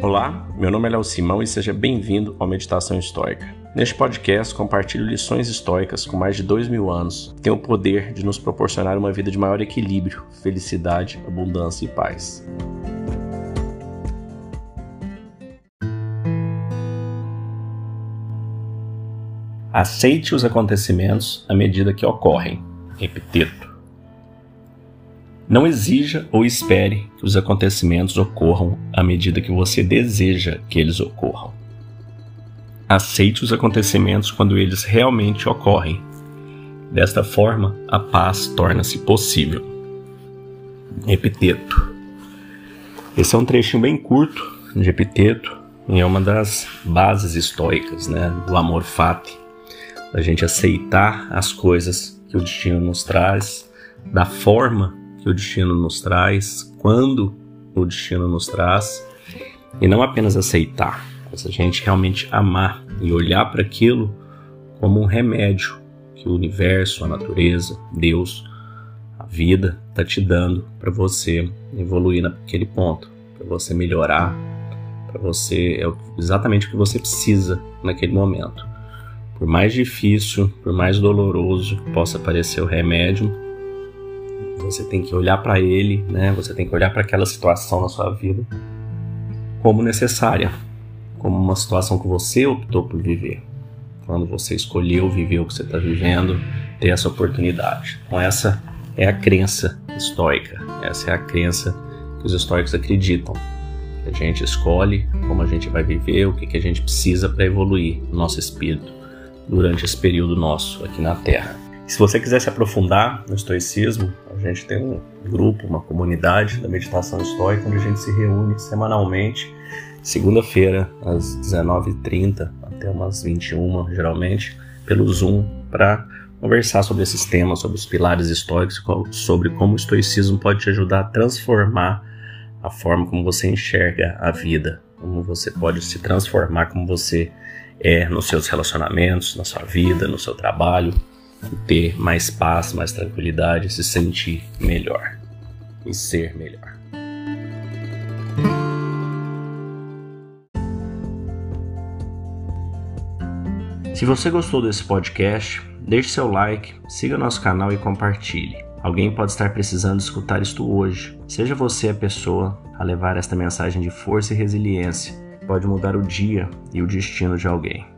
Olá, meu nome é Léo Simão e seja bem-vindo ao Meditação Histórica. Neste podcast, compartilho lições históricas com mais de dois mil anos que têm o poder de nos proporcionar uma vida de maior equilíbrio, felicidade, abundância e paz. Aceite os acontecimentos à medida que ocorrem. Epiteto. Não exija ou espere que os acontecimentos ocorram à medida que você deseja que eles ocorram. Aceite os acontecimentos quando eles realmente ocorrem. Desta forma, a paz torna-se possível. Epiteto. Esse é um trechinho bem curto de Epiteto e é uma das bases estoicas né, do amor fati, da gente aceitar as coisas que o destino nos traz da forma que o destino nos traz, quando o destino nos traz, e não apenas aceitar, mas a gente realmente amar e olhar para aquilo como um remédio que o universo, a natureza, Deus, a vida está te dando para você evoluir naquele ponto, para você melhorar, para você é exatamente o que você precisa naquele momento. Por mais difícil, por mais doloroso que possa parecer o remédio, você tem que olhar para ele, né? Você tem que olhar para aquela situação na sua vida como necessária, como uma situação que você optou por viver. Quando você escolheu viver o que você está vivendo, ter essa oportunidade. Então essa é a crença estoica. Essa é a crença que os estoicos acreditam. Que a gente escolhe como a gente vai viver, o que, que a gente precisa para evoluir no nosso espírito durante esse período nosso aqui na Terra. Se você quiser se aprofundar no estoicismo, a gente tem um grupo, uma comunidade da meditação estoica, onde a gente se reúne semanalmente, segunda-feira, às 19h30 até umas 21 geralmente, pelo Zoom, para conversar sobre esses temas, sobre os pilares estoicos, sobre como o estoicismo pode te ajudar a transformar a forma como você enxerga a vida, como você pode se transformar, como você é nos seus relacionamentos, na sua vida, no seu trabalho, ter mais paz, mais tranquilidade, se sentir melhor e ser melhor. Se você gostou desse podcast, deixe seu like, siga nosso canal e compartilhe. Alguém pode estar precisando escutar isto hoje. Seja você a pessoa a levar esta mensagem de força e resiliência. Pode mudar o dia e o destino de alguém.